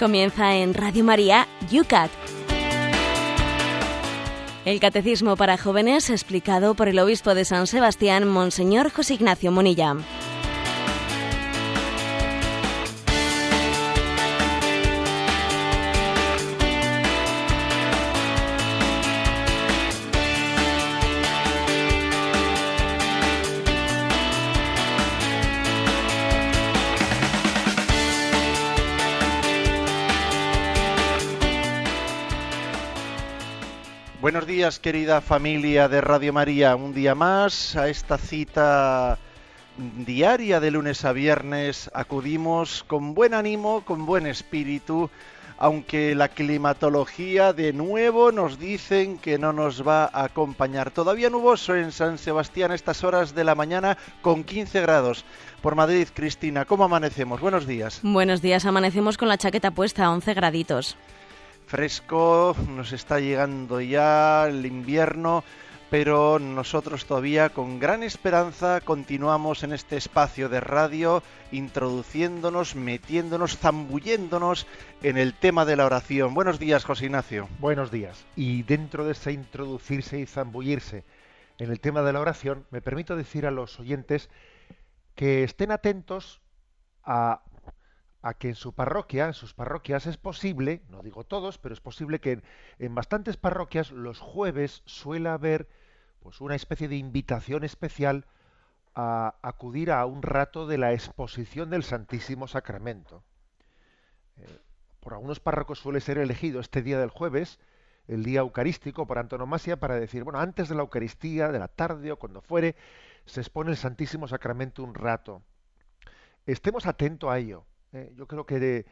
Comienza en Radio María Yucat. El Catecismo para Jóvenes explicado por el Obispo de San Sebastián, Monseñor José Ignacio Monilla. Días, querida familia de Radio María. Un día más a esta cita diaria de lunes a viernes acudimos con buen ánimo, con buen espíritu, aunque la climatología de nuevo nos dicen que no nos va a acompañar. Todavía nuboso en San Sebastián a estas horas de la mañana con 15 grados. Por Madrid, Cristina, ¿cómo amanecemos? Buenos días. Buenos días, amanecemos con la chaqueta puesta, 11 graditos fresco, nos está llegando ya el invierno, pero nosotros todavía con gran esperanza continuamos en este espacio de radio introduciéndonos, metiéndonos, zambulléndonos en el tema de la oración. Buenos días, José Ignacio. Buenos días. Y dentro de ese introducirse y zambullirse en el tema de la oración, me permito decir a los oyentes que estén atentos a a que en su parroquia, en sus parroquias es posible, no digo todos, pero es posible que en, bastantes parroquias los jueves suele haber pues una especie de invitación especial a acudir a un rato de la exposición del Santísimo Sacramento. Eh, por algunos párrocos suele ser elegido este día del jueves, el día eucarístico por antonomasia, para decir, bueno, antes de la Eucaristía, de la tarde o cuando fuere, se expone el Santísimo Sacramento un rato. Estemos atentos a ello eh, yo creo que de,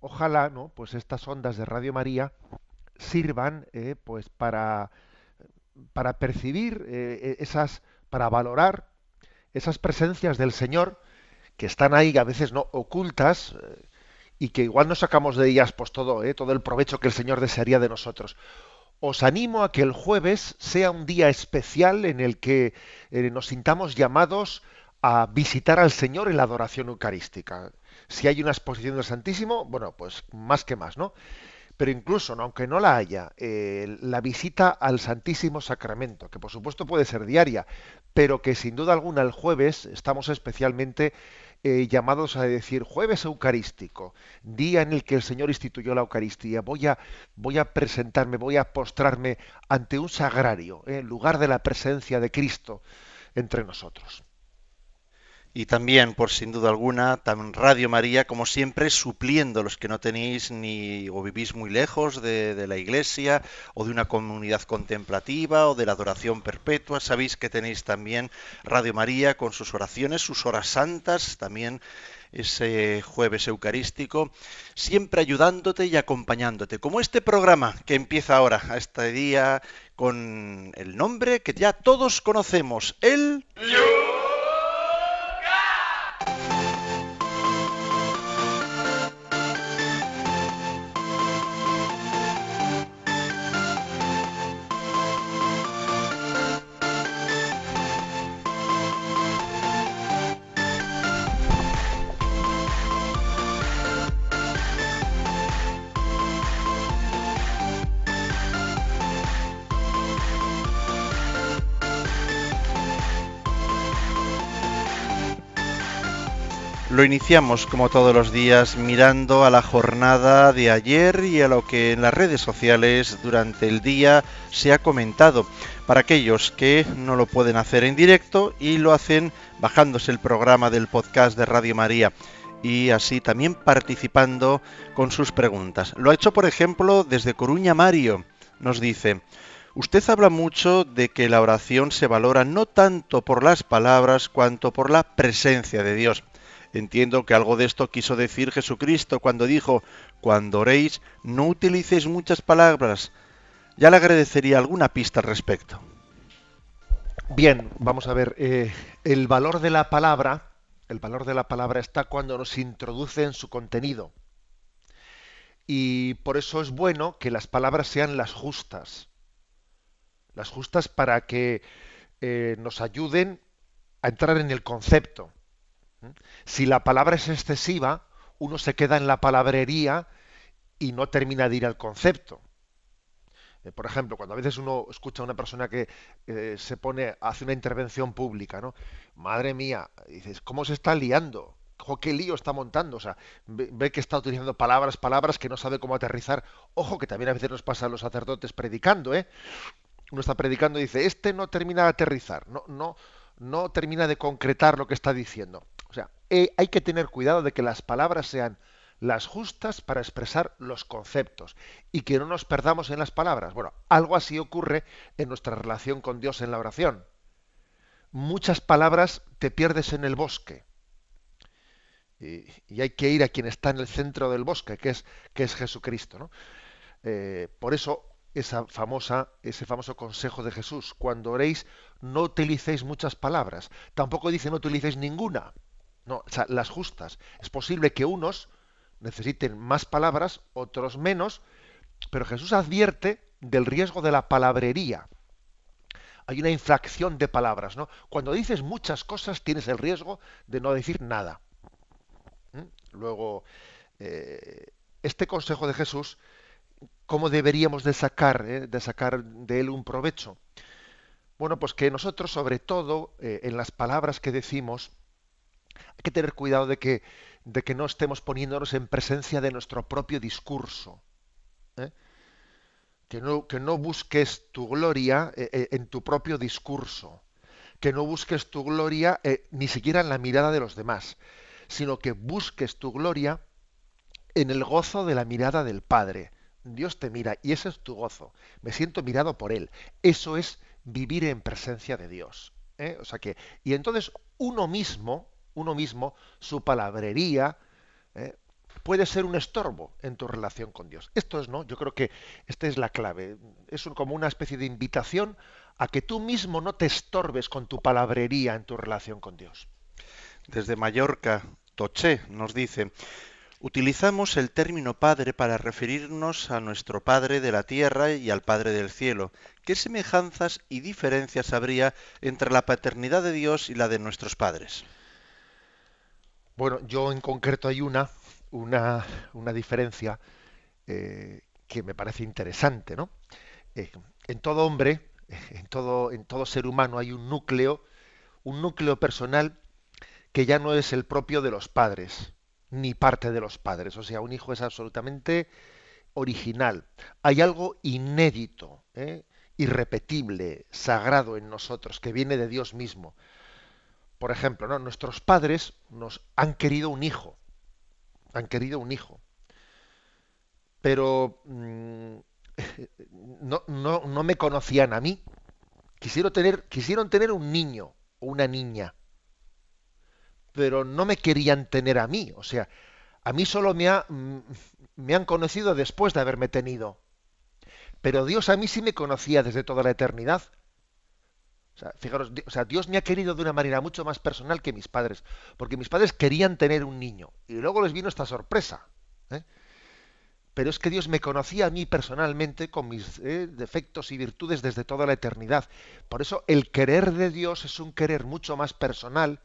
ojalá, ¿no? Pues estas ondas de Radio María sirvan, eh, pues para para percibir eh, esas, para valorar esas presencias del Señor que están ahí a veces no ocultas y que igual no sacamos de ellas pues todo, todo el provecho que el Señor desearía de nosotros. Os animo a que el jueves sea un día especial en el que nos sintamos llamados a visitar al Señor en la adoración eucarística si hay una exposición del Santísimo, bueno, pues más que más, ¿no? Pero incluso, aunque no la haya, eh, la visita al Santísimo Sacramento, que por supuesto puede ser diaria, pero que sin duda alguna el jueves estamos especialmente eh, llamados a decir jueves eucarístico, día en el que el Señor instituyó la Eucaristía, voy a, voy a presentarme, voy a postrarme ante un sagrario, en eh, lugar de la presencia de Cristo entre nosotros y también, por sin duda alguna, también Radio María, como siempre, supliendo los que no tenéis ni o vivís muy lejos de, la iglesia o de una comunidad contemplativa o de la adoración perpetua. Sabéis que tenéis también Radio María con sus oraciones, sus horas santas, también ese jueves eucarístico, siempre ayudándote y acompañándote, como este programa que empieza ahora, a este día, con el nombre que ya todos conocemos, el... Lo iniciamos como todos los días mirando a la jornada de ayer y a lo que en las redes sociales durante el día se ha comentado. Para aquellos que no lo pueden hacer en directo y lo hacen bajándose el programa del podcast de Radio María y así también participando con sus preguntas. Lo ha hecho, por ejemplo, desde Coruña Mario. Nos dice, usted habla mucho de que la oración se valora no tanto por las palabras cuanto por la presencia de Dios. Entiendo que algo de esto quiso decir Jesucristo cuando dijo, cuando oréis, no utilicéis muchas palabras. Ya le agradecería alguna pista al respecto. Bien, vamos a ver, eh, el valor de la palabra, el valor de la palabra está cuando nos introduce en su contenido. Y por eso es bueno que las palabras sean las justas. Las justas para que eh, nos ayuden a entrar en el concepto. Si la palabra es excesiva, uno se queda en la palabrería y no termina de ir al concepto. Eh, por ejemplo, cuando a veces uno escucha a una persona que eh, se pone, hace una intervención pública, ¿no? Madre mía, dices, ¿cómo se está liando? ¿Qué lío está montando? O sea, ve, que está utilizando palabras, palabras que no sabe cómo aterrizar. Ojo, que también a veces nos pasa a los sacerdotes predicando, ¿eh? Uno está predicando y dice, este no termina de aterrizar, no, no, no termina de concretar lo que está diciendo. Sea, eh, hay que tener cuidado de que las palabras sean las justas para expresar los conceptos y que no nos perdamos en las palabras. Bueno, algo así ocurre en nuestra relación con Dios en la oración. Muchas palabras te pierdes en el bosque. Y, hay que ir a quien está en el centro del bosque, que es, que es Jesucristo. ¿no? Eh, por eso ese famoso consejo de Jesús, cuando oréis, no utilicéis muchas palabras. Tampoco dice no utilicéis ninguna. No, o sea, las justas. Es posible que unos necesiten más palabras, otros menos, pero Jesús advierte del riesgo de la palabrería. Hay una infracción de palabras, ¿no? Cuando dices muchas cosas tienes el riesgo de no decir nada. ¿Mm? Luego, eh, este consejo de Jesús, ¿cómo deberíamos de sacar, eh, de sacar de él un provecho? Bueno, pues que nosotros, sobre todo, eh, en las palabras que decimos, hay que tener cuidado de que de que no estemos poniéndonos en presencia de nuestro propio discurso. ¿eh? Que, no, que, no, busques tu gloria eh, eh, en tu propio discurso. Que no busques tu gloria ni siquiera en la mirada de los demás, sino que busques tu gloria en el gozo de la mirada del Padre. Dios te mira y ese es tu gozo. Me siento mirado por Él. Eso es vivir en presencia de Dios. O sea que, y entonces uno mismo, uno mismo, su palabrería, eh, puede ser un estorbo en tu relación con Dios. Esto es, ¿no? Yo creo que esta es la clave. Es como una especie de invitación a que tú mismo no te estorbes con tu palabrería en tu relación con Dios. Desde Mallorca, Toché nos dice, utilizamos el término Padre para referirnos a nuestro Padre de la tierra y al Padre del cielo. ¿Qué semejanzas y diferencias habría entre la paternidad de Dios y la de nuestros padres? Bueno, yo en concreto hay una, una, una diferencia eh, que me parece interesante, ¿no? Eh, en todo hombre, en todo, en todo ser humano hay un núcleo, un núcleo personal que ya no es el propio de los padres, ni parte de los padres. O sea, un hijo es absolutamente original. Hay algo inédito, ¿eh? irrepetible, sagrado en nosotros, que viene de Dios mismo por ejemplo, nuestros padres nos han querido un hijo, han querido un hijo, pero mm, no, no, no, me conocían a mí. Quisieron tener, quisieron tener un niño o una niña, pero no me querían tener a mí. O sea, a mí solo me, ha, mm, me han conocido después de haberme tenido. Pero Dios a mí sí me conocía desde toda la eternidad. O sea, fijaros, o sea, Dios me ha querido de una manera mucho más personal que mis padres, porque mis padres querían tener un niño y luego les vino esta sorpresa. ¿eh? Pero es que Dios me conocía a mí personalmente con mis ¿eh? defectos y virtudes desde toda la eternidad. Por eso el querer de Dios es un querer mucho más personal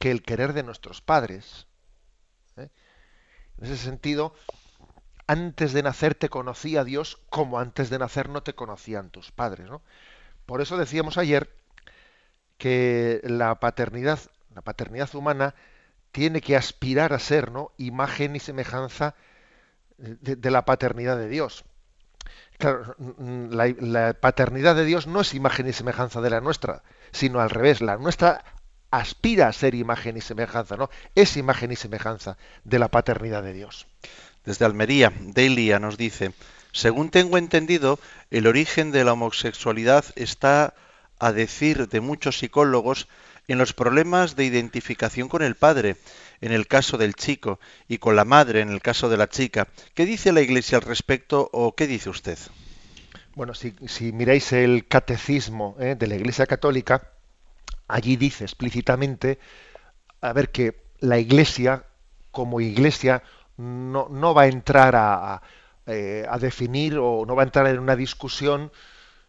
que el querer de nuestros padres. ¿eh? En ese sentido, antes de nacer te conocía Dios como antes de nacer no te conocían tus padres. ¿no? Por eso decíamos ayer que la paternidad, la paternidad humana tiene que aspirar a ser, ¿no? imagen y semejanza de, la paternidad de Dios. Claro, la, la, paternidad de Dios no es imagen y semejanza de la nuestra, sino al revés. La nuestra aspira a ser imagen y semejanza, ¿no? Es imagen y semejanza de la paternidad de Dios. Desde Almería, Delia nos dice, según tengo entendido, el origen de la homosexualidad está a decir de muchos psicólogos, en los problemas de identificación con el padre, en el caso del chico, y con la madre, en el caso de la chica. ¿Qué dice la Iglesia al respecto o qué dice usted? Bueno, si, miráis el catecismo ¿eh? de la Iglesia Católica, allí dice explícitamente, a ver, que la Iglesia, como Iglesia, no, no va a entrar a, a, eh, a definir o no va a entrar en una discusión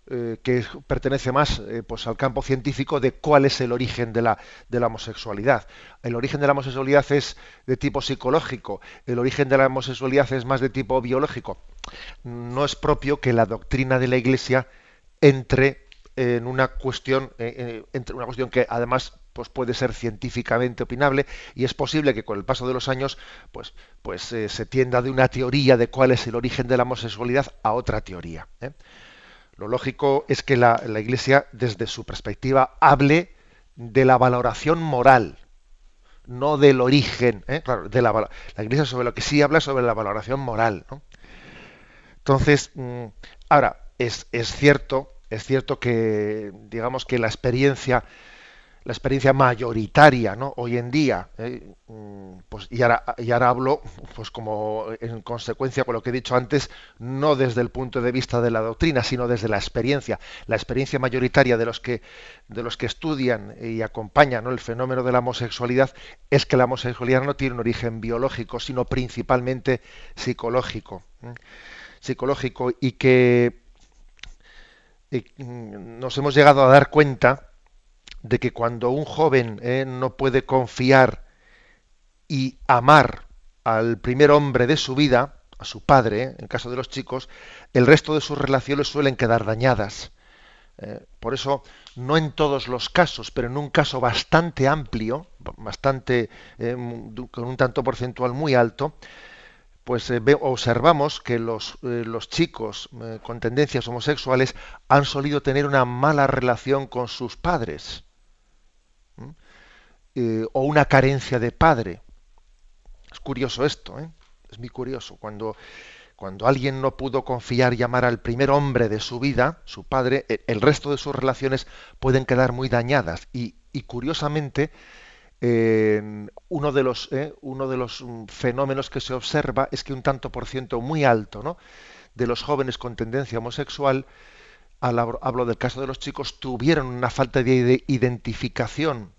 eh, que pertenece más eh, pues al campo científico de cuál es el origen de la, de la homosexualidad. El origen de la homosexualidad es de tipo psicológico, el origen de la homosexualidad es más de tipo biológico. No es propio que la doctrina de la Iglesia entre en una cuestión, entre una cuestión que además pues puede ser científicamente opinable y es posible que con el paso de los años pues, pues se tienda de una teoría de cuál es el origen de la homosexualidad a otra teoría. Lo lógico es que la, Iglesia, desde su perspectiva, hable de la valoración moral, no del origen. ¿eh? de la, Iglesia sobre lo que sí habla sobre la valoración moral. Entonces, mm, ahora, es, es, cierto, es cierto que, digamos que la experiencia la experiencia mayoritaria ¿no? hoy en día ¿eh? mm, pues y ahora, hablo pues como en consecuencia con lo que he dicho antes no desde el punto de vista de la doctrina sino desde la experiencia la experiencia mayoritaria de los que de los que estudian y acompañan el fenómeno de la homosexualidad es que la homosexualidad no tiene un origen biológico sino principalmente psicológico psicológico y que mm, nos hemos llegado a dar cuenta de que cuando un joven eh, no puede confiar y amar al primer hombre de su vida, a su padre, eh, en caso de los chicos, el resto de sus relaciones suelen quedar dañadas. Eh, por eso, no en todos los casos, pero en un caso bastante amplio, bastante con un tanto porcentual muy alto, pues observamos que los, los chicos con tendencias homosexuales han solido tener una mala relación con sus padres. Eh, o una carencia de padre. Es curioso esto, ¿eh? es muy curioso. Cuando, cuando alguien no pudo confiar y al primer hombre de su vida, su padre, e, el resto de sus relaciones pueden quedar muy dañadas. Y, curiosamente, uno, de los, ¿eh? uno de los mm, fenómenos que se observa es que un tanto por ciento muy alto ¿no? de los jóvenes con tendencia homosexual, hablo del caso de los chicos, tuvieron una falta de identificación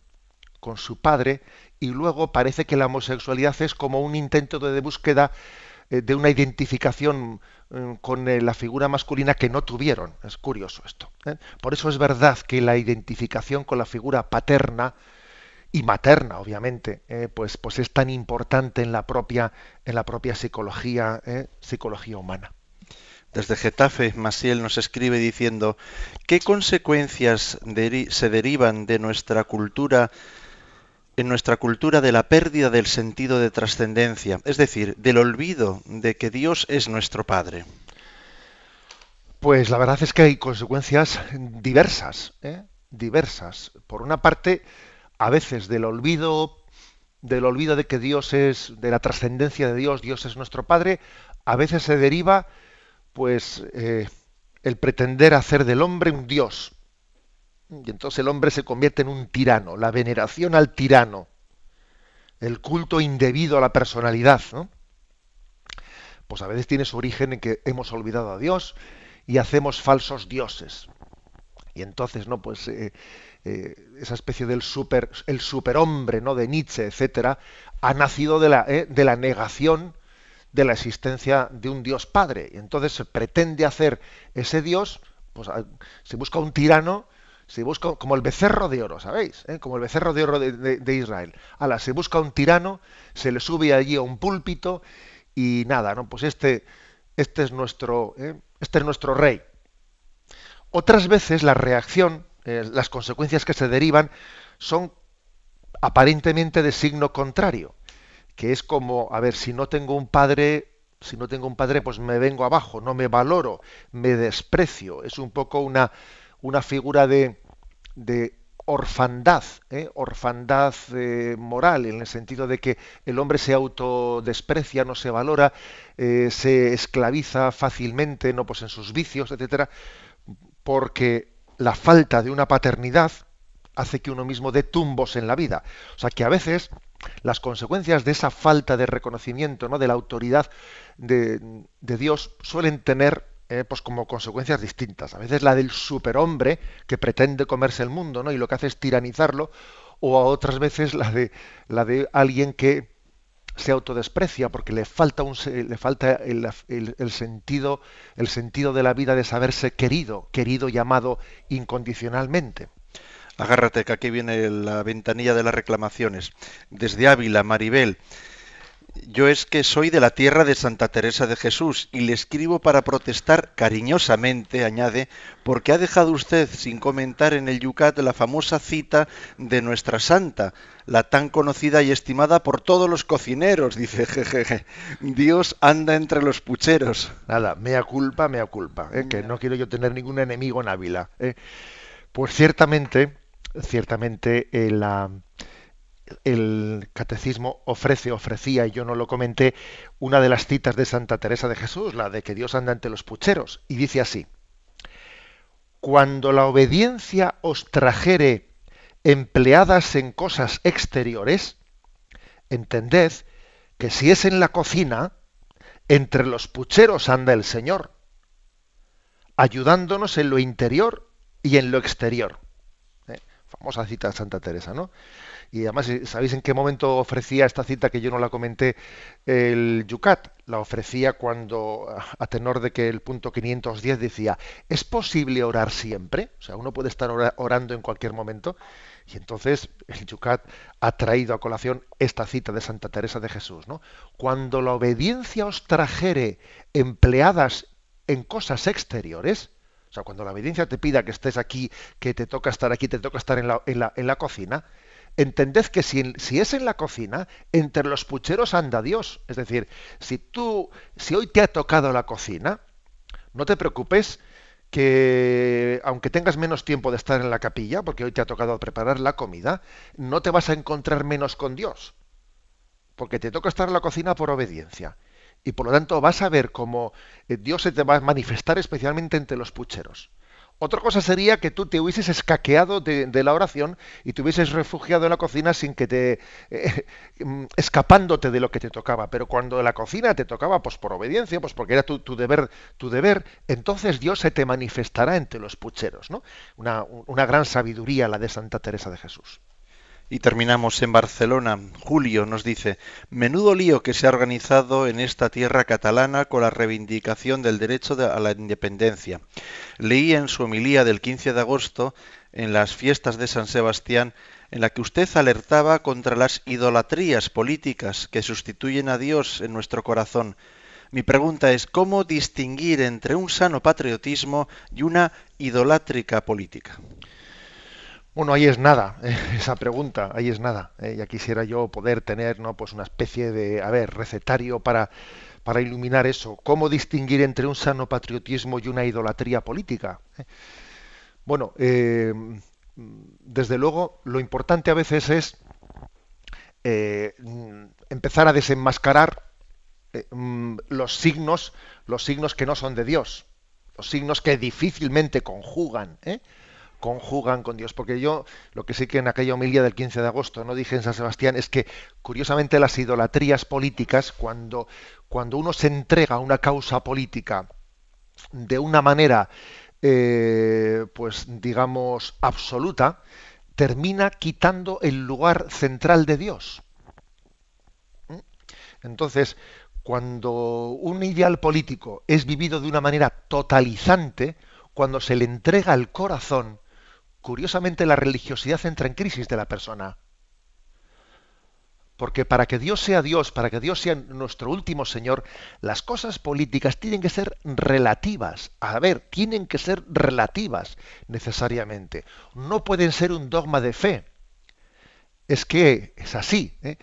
con su padre y luego parece que la homosexualidad es como un intento de búsqueda eh, de una identificación mm, con eh, la figura masculina que no tuvieron. Es curioso esto. ¿eh? Por eso es verdad que la identificación con la figura paterna y materna, obviamente, pues, pues es tan importante en la propia, en la propia psicología, psicología humana. Desde Getafe, Masiel nos escribe diciendo, ¿qué consecuencias se derivan de nuestra cultura en nuestra cultura de la pérdida del sentido de trascendencia, es decir, del olvido de que Dios es nuestro Padre? Pues la verdad es que hay consecuencias diversas, ¿eh? diversas. Por una parte, a veces del olvido, del olvido de que Dios es, de la trascendencia de Dios, Dios es nuestro Padre, a veces se deriva, pues, eh, el pretender hacer del hombre un Dios, y entonces el hombre se convierte en un tirano, la veneración al tirano, el culto indebido a la personalidad, ¿no? Pues a veces tiene su origen en que hemos olvidado a Dios y hacemos falsos dioses. Y entonces, ¿no? Pues eh, eh, esa especie del super, el superhombre, ¿no? De Nietzsche, etcétera, ha nacido de la, eh, de la negación de la existencia de un Dios Padre. Y entonces se pretende hacer ese Dios, pues se busca un tirano se busca como el becerro de oro, ¿sabéis? ¿Eh? Como el becerro de oro de, Israel. Ala, se busca un tirano, se le sube allí a un púlpito y nada, ¿no? Pues este, este es nuestro, ¿eh? este es nuestro rey. Otras veces la reacción, eh, las consecuencias que se derivan son aparentemente de signo contrario, que es como, a ver, si no tengo un padre, si no tengo un padre, pues me vengo abajo, no me valoro, me desprecio. Es un poco una, una figura de, de orfandad, ¿eh? orfandad eh, moral, en el sentido de que el hombre se autodesprecia, no se valora, eh, se esclaviza fácilmente, no pues en sus vicios, etcétera, porque la falta de una paternidad hace que uno mismo dé tumbos en la vida. O sea que a veces las consecuencias de esa falta de reconocimiento, ¿no? de la autoridad de, de Dios, suelen tener eh, pues como consecuencias distintas. A veces la del superhombre que pretende comerse el mundo, ¿no? Y lo que hace es tiranizarlo, o a otras veces la de la de alguien que se autodesprecia porque le falta, un, le falta el, sentido, el sentido de la vida de saberse querido, querido y amado incondicionalmente. Agárrate que aquí viene la ventanilla de las reclamaciones. Desde Ávila, Maribel. Yo es que soy de la tierra de Santa Teresa de Jesús y le escribo para protestar cariñosamente, añade, porque ha dejado usted sin comentar en el Yucat la famosa cita de nuestra santa, la tan conocida y estimada por todos los cocineros, dice jejeje. Dios anda entre los pucheros. Nada, mea culpa, mea culpa, ¿eh? que no quiero yo tener ningún enemigo en Ávila. ¿eh? Pues ciertamente, ciertamente eh, la el catecismo ofrece, ofrecía, y yo no lo comenté, una de las citas de Santa Teresa de Jesús, la de que Dios anda ante los pucheros, y dice así, cuando la obediencia os trajere empleadas en cosas exteriores, entended que si es en la cocina, entre los pucheros anda el Señor, ayudándonos en lo interior y en lo exterior. ¿Eh? Famosa cita de Santa Teresa, ¿no? Y además, eh, ¿sabéis en qué momento ofrecía esta cita que yo no la comenté? El Yucat la ofrecía cuando, a tenor de que el punto 510 decía, ¿es posible orar siempre? O sea, uno puede estar orando en cualquier momento. Y entonces el Yucat ha traído a colación esta cita de Santa Teresa de Jesús, ¿no? Cuando la obediencia os trajere empleadas en cosas exteriores, o sea, cuando la obediencia te pida que estés aquí, que te toca estar aquí, te toca estar en la, en la, en la cocina, entended que si, si, es en la cocina, entre los pucheros anda Dios. Es decir, si tú, si hoy te ha tocado la cocina, no te preocupes que aunque tengas menos tiempo de estar en la capilla, porque hoy te ha tocado preparar la comida, no te vas a encontrar menos con Dios. Porque te toca estar en la cocina por obediencia. Y por lo tanto vas a ver cómo eh, Dios se te va a manifestar especialmente entre los pucheros. Otra cosa sería que tú te hubieses escaqueado de, la oración y te hubieses refugiado en la cocina sin que te eh, mm, escapándote de lo que te tocaba. Pero cuando la cocina te tocaba, pues por obediencia, pues porque era tu, deber, tu deber, entonces Dios se te manifestará entre los pucheros, ¿no? Una, una gran sabiduría la de Santa Teresa de Jesús. Y terminamos en Barcelona. Julio nos dice, menudo lío que se ha organizado en esta tierra catalana con la reivindicación del derecho a la independencia. Leí en su homilía del 15 de agosto, en las fiestas de San Sebastián, en la que usted alertaba contra las idolatrías políticas que sustituyen a Dios en nuestro corazón. Mi pregunta es, ¿cómo distinguir entre un sano patriotismo y una idolátrica política? Bueno, ahí es nada, eh, esa pregunta, ahí es nada. Eh, ya quisiera yo poder tener, ¿no? Pues una especie de, a ver, recetario para, para iluminar eso. ¿Cómo distinguir entre un sano patriotismo y una idolatría política? Eh, bueno, desde luego, lo importante a veces es empezar a desenmascarar mm, los signos, los signos que no son de Dios, los signos que difícilmente conjugan. Conjugan con Dios. Porque yo lo que sí que en aquella homilía del 15 de agosto no dije en San Sebastián es que curiosamente las idolatrías políticas, cuando, cuando uno se entrega a una causa política de una manera, eh, pues digamos, absoluta, termina quitando el lugar central de Dios. ¿Mm? Entonces, cuando un ideal político es vivido de una manera totalizante, cuando se le entrega el corazón, curiosamente la religiosidad entra en crisis de la persona. Porque para que Dios sea Dios, para que Dios sea nuestro último Señor, las cosas políticas tienen que ser relativas. A ver, tienen que ser relativas necesariamente. No pueden ser un dogma de fe. Es que es así. ¿eh?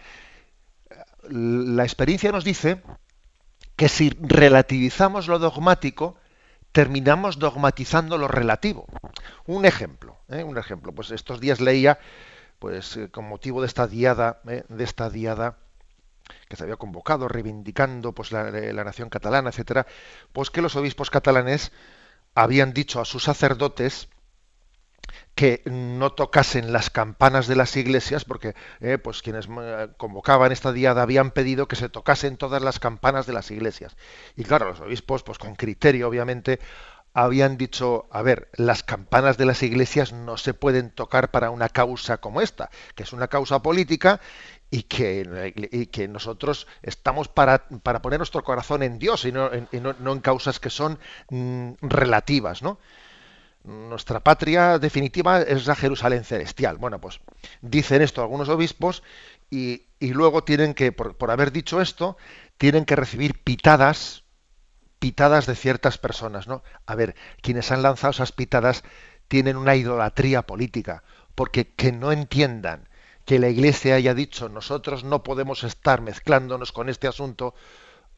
La experiencia nos dice que si relativizamos lo dogmático, terminamos dogmatizando lo relativo. Un ejemplo, ¿eh? un ejemplo. Pues estos días leía, pues eh, con motivo de esta diada, ¿eh? de esta diada que se había convocado, reivindicando pues la, la nación catalana, etcétera, pues que los obispos catalanes habían dicho a sus sacerdotes que no tocasen las campanas de las iglesias, porque eh, pues quienes eh, convocaban esta diada habían pedido que se tocasen todas las campanas de las iglesias. Y claro, los obispos, pues con criterio, obviamente, habían dicho, a ver, las campanas de las iglesias no se pueden tocar para una causa como esta, que es una causa política y que, que nosotros estamos para, para, poner nuestro corazón en Dios y no, en, no, en causas que son mm, relativas, ¿no? Nuestra patria definitiva es la Jerusalén celestial. Bueno, pues dicen esto algunos obispos y, luego tienen que, por, por, haber dicho esto, tienen que recibir pitadas, pitadas de ciertas personas, ¿no? A ver, quienes han lanzado esas pitadas tienen una idolatría política, porque que no entiendan que la Iglesia haya dicho nosotros no podemos estar mezclándonos con este asunto.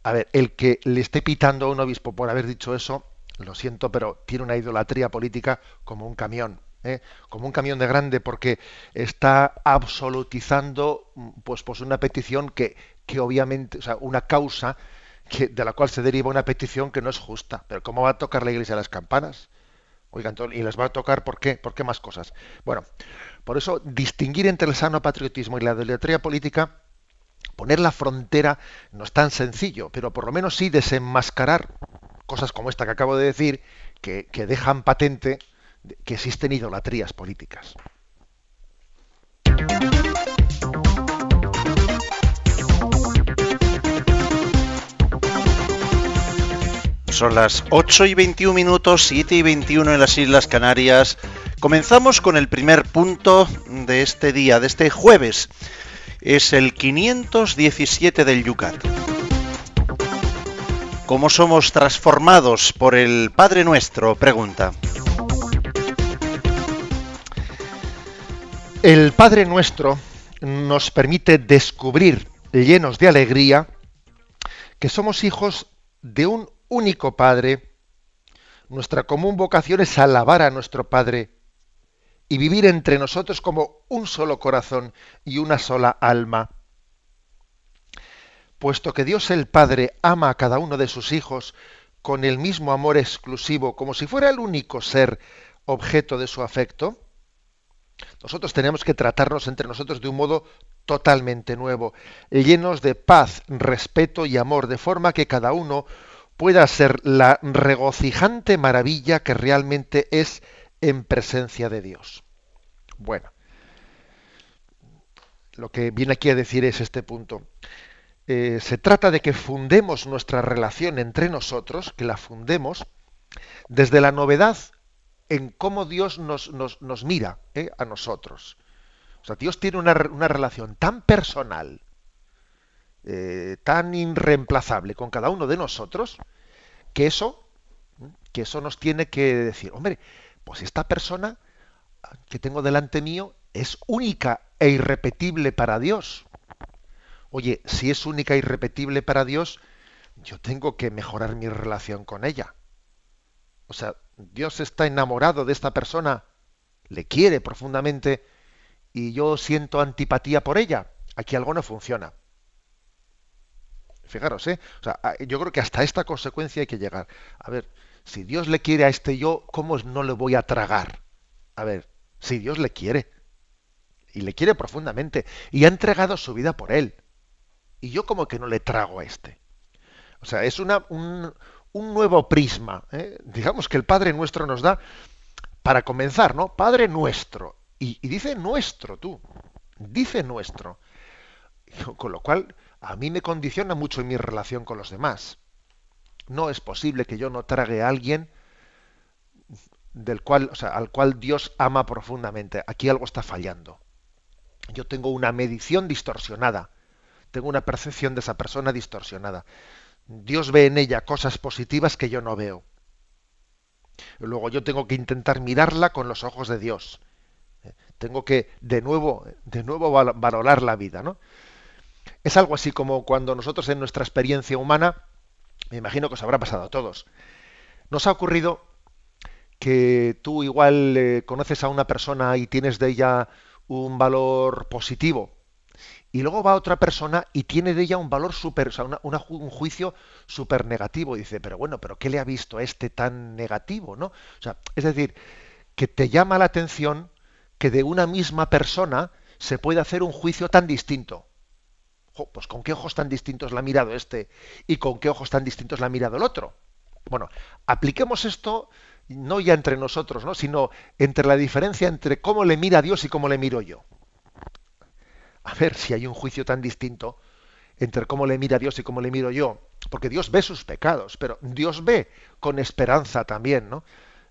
A ver, el que le esté pitando a un obispo por haber dicho eso, lo siento, pero tiene una idolatría política como un camión. ¿eh? como un camión de grande porque está absolutizando pues, pues una petición que, que obviamente, o sea, una causa que, de la cual se deriva una petición que no es justa. Pero ¿cómo va a tocar la iglesia las campanas? Oigan, y les va a tocar ¿por qué? ¿Por qué más cosas? Bueno, por eso distinguir entre el sano patriotismo y la idolatría política, poner la frontera no es tan sencillo, pero por lo menos sí desenmascarar cosas como esta que acabo de decir, que, dejan patente que existen idolatrías políticas. Son las 8 y 21 minutos, 7 y 21 en las Islas Canarias. Comenzamos con el primer punto de este día, de este jueves. Es el 517 del Yucat. ¿Cómo somos transformados por el Padre Nuestro? Pregunta. El Padre Nuestro nos permite descubrir, llenos de alegría, que somos hijos de un único Padre, nuestra común vocación es alabar a nuestro Padre y vivir entre nosotros como un solo corazón y una sola alma. Puesto que Dios el Padre ama a cada uno de sus hijos con el mismo amor exclusivo, como si fuera el único ser objeto de su afecto, nosotros tenemos que tratarnos entre nosotros de un modo totalmente nuevo, llenos de paz, respeto y amor, de forma que cada uno pueda ser la regocijante maravilla que realmente es en presencia de Dios. Bueno, lo que viene aquí a decir es este punto. Eh, se trata de que fundemos nuestra relación entre nosotros, que la fundemos desde la novedad en cómo Dios nos, mira eh, a nosotros. O sea, Dios tiene una, una relación tan personal, eh, tan irreemplazable con cada uno de nosotros, que eso, que eso nos tiene que decir, hombre, pues esta persona que tengo delante mío es única e irrepetible para Dios. Oye, si es única e irrepetible para Dios, yo tengo que mejorar mi relación con ella. O sea, Dios está enamorado de esta persona, le quiere profundamente y yo siento antipatía por ella. Aquí algo no funciona. Fijaros, ¿eh? O sea, yo creo que hasta esta consecuencia hay que llegar. A ver, si Dios le quiere a este yo, ¿cómo no le voy a tragar? A ver, si Dios le quiere, y le quiere profundamente, y ha entregado su vida por él, y yo como que no le trago a este. O sea, es una, un, nuevo prisma, ¿eh? digamos que el Padre nuestro nos da, para comenzar, ¿no? Padre nuestro, y, y dice nuestro tú, dice nuestro. Con lo cual, a mí me condiciona mucho en mi relación con los demás. No es posible que yo no trague a alguien del cual, o sea, al cual Dios ama profundamente. Aquí algo está fallando. Yo tengo una medición distorsionada, tengo una percepción de esa persona distorsionada. Dios ve en ella cosas positivas que yo no veo. Luego yo tengo que intentar mirarla con los ojos de Dios. Tengo que de nuevo, de nuevo valorar la vida, ¿no? Es algo así como cuando nosotros en nuestra experiencia humana, me imagino que os habrá pasado a todos, nos ha ocurrido que tú igual eh, conoces a una persona y tienes de ella un valor positivo, y luego va otra persona y tiene de ella un valor súper, o sea, un juicio súper negativo. Y dice, pero bueno, pero ¿qué le ha visto a este tan negativo? ¿no? O sea, es decir, que te llama la atención que de una misma persona se puede hacer un juicio tan distinto pues con qué ojos tan distintos la ha mirado este y con qué ojos tan distintos la ha mirado el otro. Bueno, apliquemos esto no ya entre nosotros, ¿no? sino entre la diferencia entre cómo le mira Dios y cómo le miro yo. A ver si hay un juicio tan distinto entre cómo le mira Dios y cómo le miro yo. Porque Dios ve sus pecados, pero Dios ve con esperanza también, ¿no?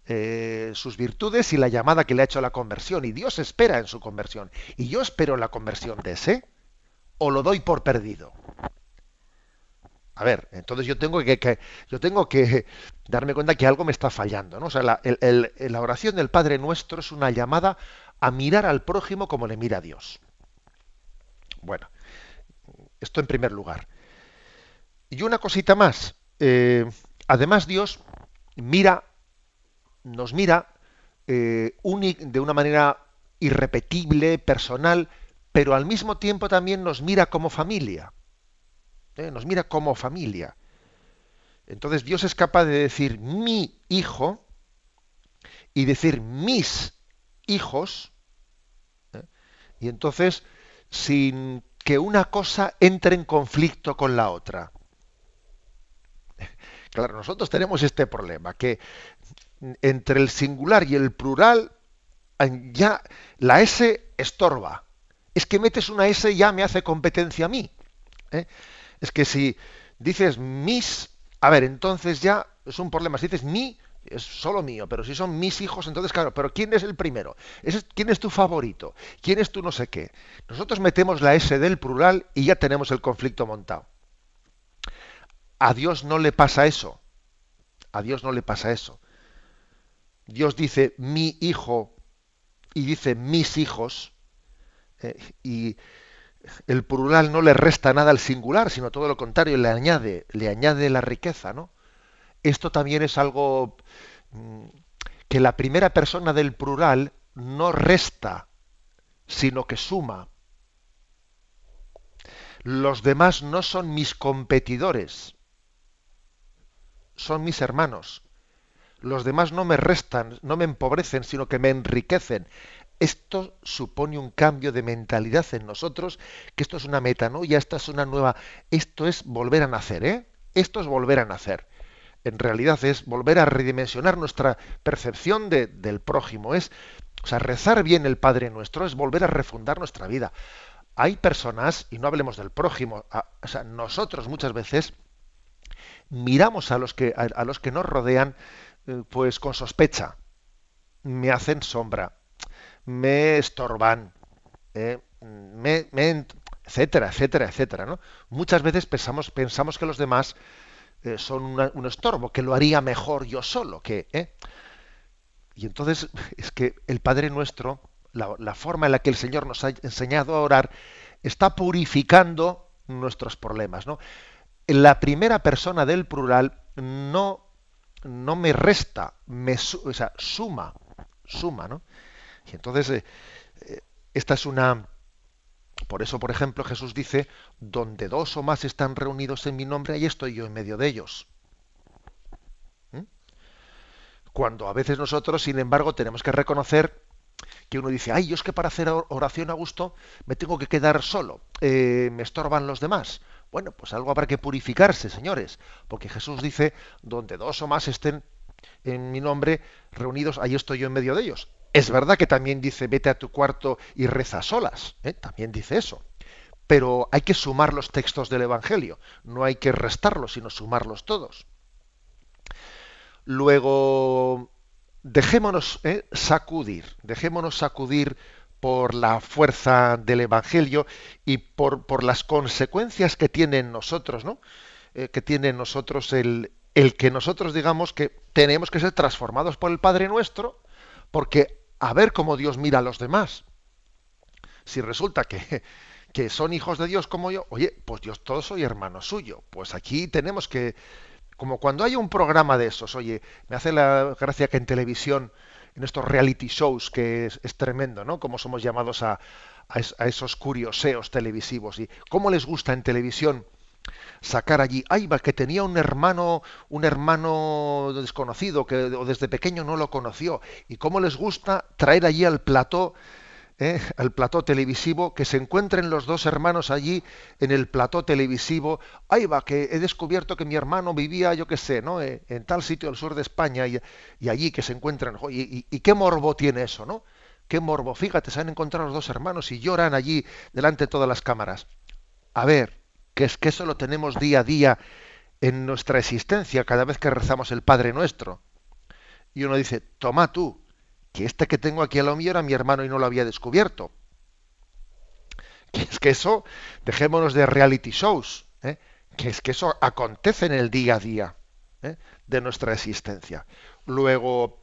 Eh, sus virtudes y la llamada que le ha hecho a la conversión. Y Dios espera en su conversión. Y yo espero la conversión de ese. O lo doy por perdido. A ver, entonces yo tengo que, yo tengo que darme cuenta que algo me está fallando. ¿no? O sea, la, la oración del Padre Nuestro es una llamada a mirar al prójimo como le mira a Dios. Bueno, esto en primer lugar. Y una cosita más. Eh, además, Dios mira, nos mira eh, de una manera irrepetible, personal, pero al mismo tiempo también nos mira como familia. ¿eh? Nos mira como familia. Entonces Dios es capaz de decir mi hijo y decir mis hijos. Y entonces, sin que una cosa entre en conflicto con la otra. Claro, nosotros tenemos este problema, que entre el singular y el plural ya la S estorba. Es que metes una S ya me hace competencia a mí. ¿eh? Es que si dices mis, a ver, entonces ya es un problema. Si dices mi, es solo mío, pero si son mis hijos, entonces claro, pero ¿quién es el primero? ¿Quién es tu favorito? ¿Quién es tu no sé qué? Nosotros metemos la S del plural y ya tenemos el conflicto montado. A Dios no le pasa eso. A Dios no le pasa eso. Dios dice mi hijo y dice mis hijos eh, y el plural no le resta nada al singular, sino todo lo contrario, le añade, le añade la riqueza, ¿no? Esto también es algo mm, que la primera persona del plural no resta, sino que suma. Los demás no son mis competidores, son mis hermanos. Los demás no me restan, no me empobrecen, sino que me enriquecen. Esto supone un cambio de mentalidad en nosotros, que esto es una metanoia, esta es una nueva, esto es volver a nacer, ¿eh? Esto es volver a nacer en realidad es volver a redimensionar nuestra percepción del prójimo. Es, o sea, rezar bien el Padre Nuestro es volver a refundar nuestra vida. Hay personas, y no hablemos del prójimo, o sea, nosotros muchas veces miramos a los que, a, los que nos rodean eh, pues con sospecha. Me hacen sombra, me estorban, eh, me, etcétera, etcétera, etcétera. Muchas veces pensamos, pensamos que los demás eh, son un estorbo, que lo haría mejor yo solo, que... ¿eh? Y entonces es que el Padre Nuestro, la, forma en la que el Señor nos ha enseñado a orar, está purificando nuestros problemas. ¿no? La primera persona del plural no, no me resta, me o sea, suma, suma, ¿no? Y entonces eh, esta es una por eso, por ejemplo, Jesús dice, donde dos o más están reunidos en mi nombre, ahí estoy yo en medio de ellos. ¿Mm? Cuando a veces nosotros, sin embargo, tenemos que reconocer que uno dice, ay, yo es que para hacer oración a gusto me tengo que quedar solo, eh, me estorban los demás. Bueno, pues algo habrá que purificarse, señores, porque Jesús dice, donde dos o más estén en mi nombre reunidos, ahí estoy yo en medio de ellos. Es verdad que también dice vete a tu cuarto y reza solas, ¿eh? también dice eso. Pero hay que sumar los textos del Evangelio, no hay que restarlos, sino sumarlos todos. Luego, dejémonos ¿eh? sacudir, dejémonos sacudir por la fuerza del Evangelio y por, las consecuencias que tiene en nosotros, ¿no? Eh, que tiene en nosotros el, el que nosotros digamos que tenemos que ser transformados por el Padre nuestro, porque a ver cómo Dios mira a los demás. Si resulta que, que son hijos de Dios como yo, oye, pues yo todo soy hermano suyo. Pues aquí tenemos que, como cuando hay un programa de esos, oye, me hace la gracia que en televisión, en estos reality shows, que es, tremendo, ¿no? Como somos llamados a, a, esos curioseos televisivos. Y cómo les gusta en televisión sacar allí, ay, que tenía un hermano, un hermano desconocido, que desde pequeño no lo conoció, y cómo les gusta traer allí al plató, ¿eh? al plató televisivo, que se encuentren los dos hermanos allí en el plató televisivo, ay, va, que he descubierto que mi hermano vivía, yo qué sé, ¿no? Eh, en tal sitio del sur de España, y, allí que se encuentran, y, y, qué morbo tiene eso, ¿no? qué morbo. Fíjate, se han encontrado los dos hermanos y lloran allí delante de todas las cámaras. A ver, que es que eso lo tenemos día a día en nuestra existencia cada vez que rezamos el Padre Nuestro. Y uno dice, toma tú, que este que tengo aquí a lo mío era mi hermano y no lo había descubierto. Que es que eso, dejémonos de reality shows, ¿eh? que es que eso acontece en el día a día ¿eh? de nuestra existencia. Luego,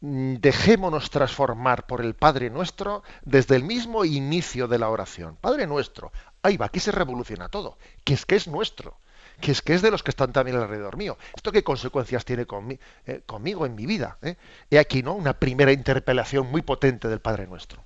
mm, dejémonos transformar por el Padre Nuestro desde el mismo inicio de la oración. Padre Nuestro, ahí va, aquí se revoluciona todo, que es que es nuestro que es que es de los que están también alrededor mío. ¿Esto qué consecuencias tiene eh, conmigo en mi vida? Eh? He aquí, ¿no? Una primera interpelación muy potente del Padre Nuestro.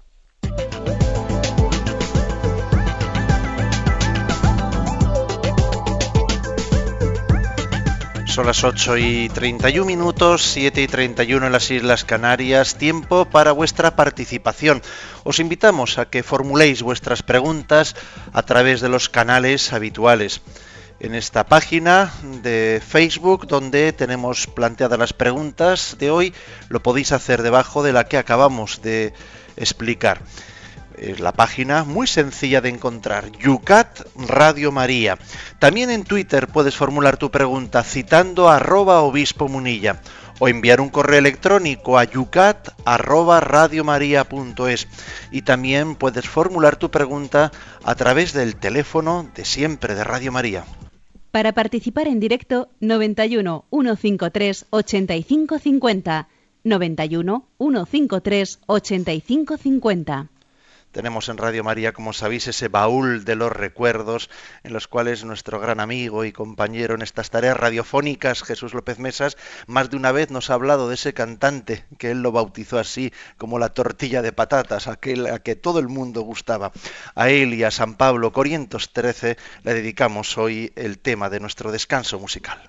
Son las 8 y 31 minutos, 7 y 31 en las Islas Canarias, tiempo para vuestra participación. Os invitamos a que formuléis vuestras preguntas a través de los canales habituales en esta página de Facebook donde tenemos planteadas las preguntas de hoy. Lo podéis hacer debajo de la que acabamos de explicar. Es la página muy sencilla de encontrar, Yucat Radio María. También en Twitter puedes formular tu pregunta citando arroba obispo munilla o enviar un correo electrónico a yucat arroba radiomaria.es y también puedes formular tu pregunta a través del teléfono de siempre de Radio María. Para participar en directo, 91 153 8550. 91 153 8550. Tenemos en Radio María, como sabéis, ese baúl de los recuerdos en los cuales nuestro gran amigo y compañero en estas tareas radiofónicas, Jesús López Mesas, más de una vez nos ha hablado de ese cantante que él lo bautizó así como la tortilla de patatas, aquel a que todo el mundo gustaba. A él y a San Pablo Corientos 13 le dedicamos hoy el tema de nuestro descanso musical.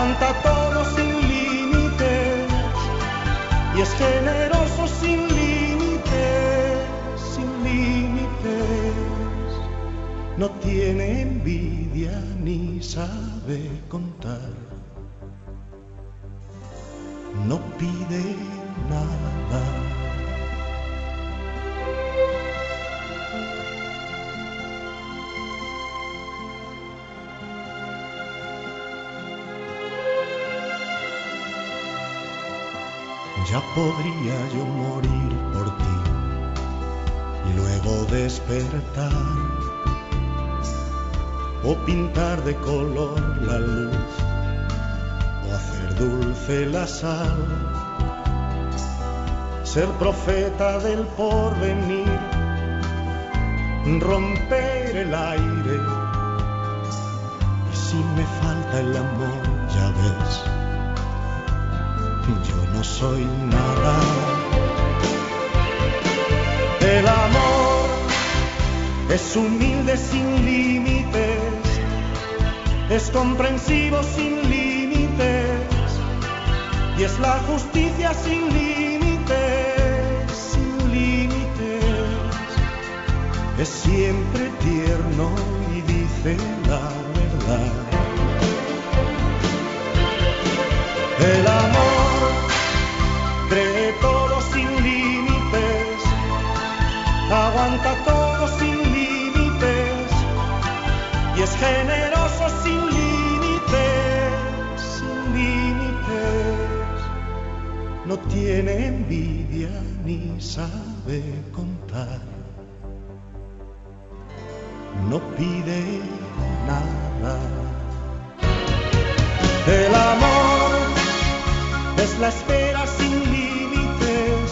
aguanta todo sin límites y es generoso sin límites. no tiene envidia ni sabe contar, no pide nada. Ya podría yo morir por ti. Y luego despertar o pintar de color la luz, o hacer dulce la sal, ser profeta del porvenir, romper el aire, y si me falta el amor, ya ves, yo no soy nada. El amor es humilde sin límites es comprensivo sin límites y es la justicia sin límites, sin límites. Es siempre tierno y dice la generoso sin límites, sin límites. No tiene envidia ni sabe contar. No pide nada. El amor es la espera sin límites,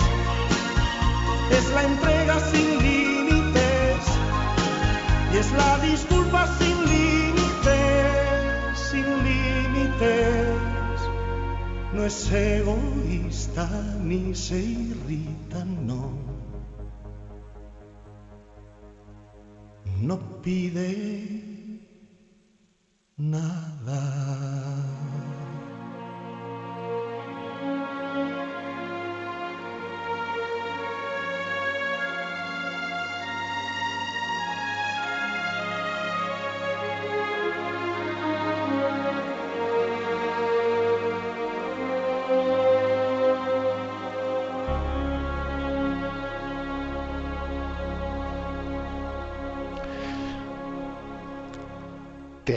es la entrega sin límites y es la disculpa No es egoísta ni se irrita, no. No pide nada.